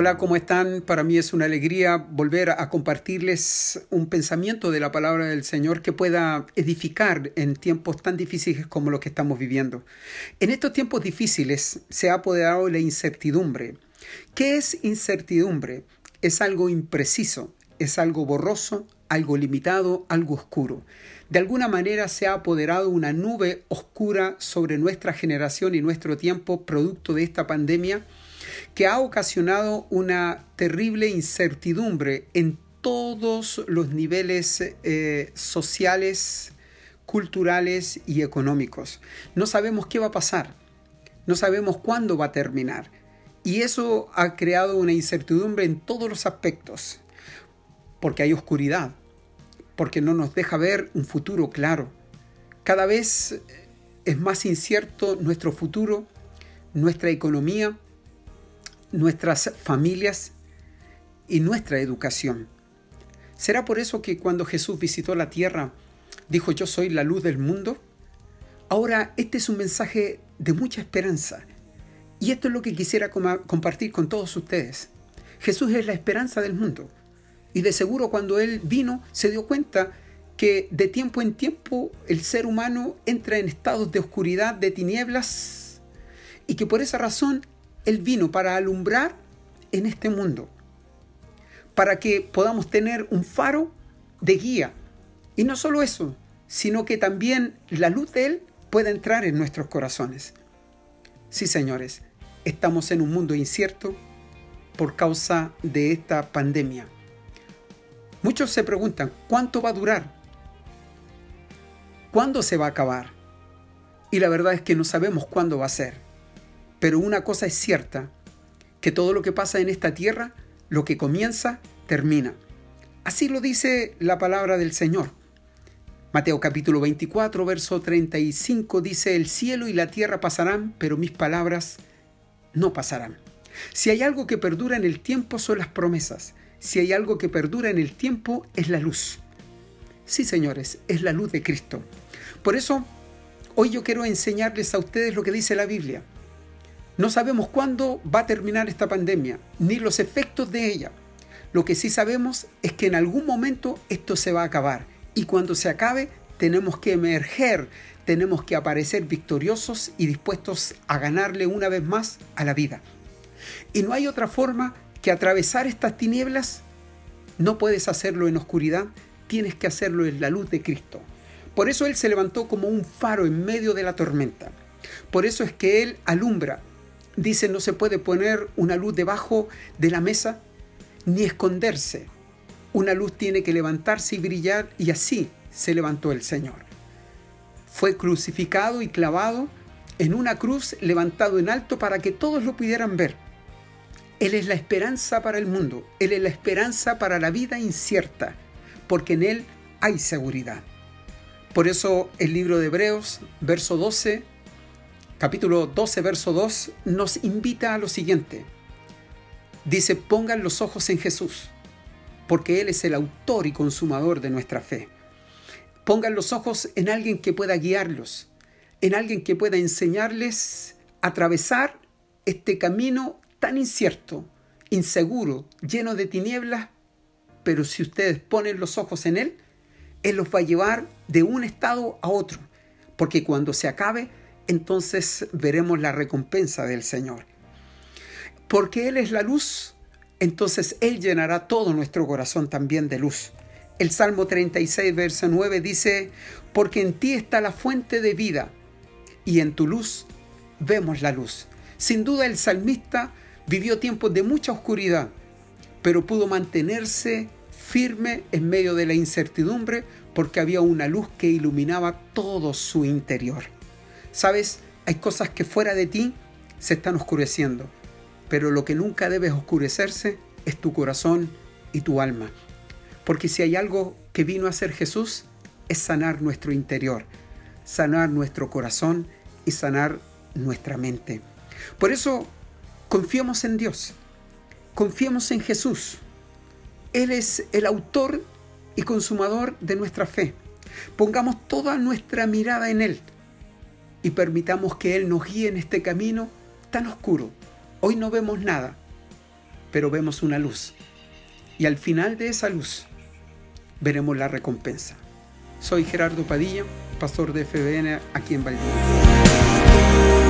Hola, ¿cómo están? Para mí es una alegría volver a compartirles un pensamiento de la palabra del Señor que pueda edificar en tiempos tan difíciles como los que estamos viviendo. En estos tiempos difíciles se ha apoderado la incertidumbre. ¿Qué es incertidumbre? Es algo impreciso, es algo borroso, algo limitado, algo oscuro. De alguna manera se ha apoderado una nube oscura sobre nuestra generación y nuestro tiempo producto de esta pandemia que ha ocasionado una terrible incertidumbre en todos los niveles eh, sociales, culturales y económicos. No sabemos qué va a pasar, no sabemos cuándo va a terminar. Y eso ha creado una incertidumbre en todos los aspectos, porque hay oscuridad, porque no nos deja ver un futuro claro. Cada vez es más incierto nuestro futuro, nuestra economía, nuestras familias y nuestra educación. ¿Será por eso que cuando Jesús visitó la tierra dijo yo soy la luz del mundo? Ahora, este es un mensaje de mucha esperanza. Y esto es lo que quisiera compartir con todos ustedes. Jesús es la esperanza del mundo. Y de seguro cuando Él vino se dio cuenta que de tiempo en tiempo el ser humano entra en estados de oscuridad, de tinieblas, y que por esa razón él vino para alumbrar en este mundo, para que podamos tener un faro de guía. Y no solo eso, sino que también la luz de Él pueda entrar en nuestros corazones. Sí, señores, estamos en un mundo incierto por causa de esta pandemia. Muchos se preguntan, ¿cuánto va a durar? ¿Cuándo se va a acabar? Y la verdad es que no sabemos cuándo va a ser. Pero una cosa es cierta, que todo lo que pasa en esta tierra, lo que comienza, termina. Así lo dice la palabra del Señor. Mateo capítulo 24, verso 35 dice, el cielo y la tierra pasarán, pero mis palabras no pasarán. Si hay algo que perdura en el tiempo son las promesas. Si hay algo que perdura en el tiempo es la luz. Sí, señores, es la luz de Cristo. Por eso, hoy yo quiero enseñarles a ustedes lo que dice la Biblia. No sabemos cuándo va a terminar esta pandemia, ni los efectos de ella. Lo que sí sabemos es que en algún momento esto se va a acabar y cuando se acabe tenemos que emerger, tenemos que aparecer victoriosos y dispuestos a ganarle una vez más a la vida. Y no hay otra forma que atravesar estas tinieblas. No puedes hacerlo en oscuridad, tienes que hacerlo en la luz de Cristo. Por eso Él se levantó como un faro en medio de la tormenta. Por eso es que Él alumbra Dice, no se puede poner una luz debajo de la mesa ni esconderse. Una luz tiene que levantarse y brillar y así se levantó el Señor. Fue crucificado y clavado en una cruz levantado en alto para que todos lo pudieran ver. Él es la esperanza para el mundo, Él es la esperanza para la vida incierta, porque en Él hay seguridad. Por eso el libro de Hebreos, verso 12, capítulo 12, verso 2, nos invita a lo siguiente. Dice, pongan los ojos en Jesús, porque Él es el autor y consumador de nuestra fe. Pongan los ojos en alguien que pueda guiarlos, en alguien que pueda enseñarles a atravesar este camino tan incierto, inseguro, lleno de tinieblas, pero si ustedes ponen los ojos en Él, Él los va a llevar de un estado a otro, porque cuando se acabe, entonces veremos la recompensa del Señor. Porque Él es la luz, entonces Él llenará todo nuestro corazón también de luz. El Salmo 36, verso 9 dice, porque en ti está la fuente de vida y en tu luz vemos la luz. Sin duda el salmista vivió tiempos de mucha oscuridad, pero pudo mantenerse firme en medio de la incertidumbre porque había una luz que iluminaba todo su interior. Sabes, hay cosas que fuera de ti se están oscureciendo, pero lo que nunca debes oscurecerse es tu corazón y tu alma. Porque si hay algo que vino a hacer Jesús, es sanar nuestro interior, sanar nuestro corazón y sanar nuestra mente. Por eso, confiemos en Dios, confiemos en Jesús. Él es el autor y consumador de nuestra fe. Pongamos toda nuestra mirada en Él y permitamos que Él nos guíe en este camino tan oscuro. Hoy no vemos nada, pero vemos una luz. Y al final de esa luz veremos la recompensa. Soy Gerardo Padilla, pastor de FBN aquí en Valdivia.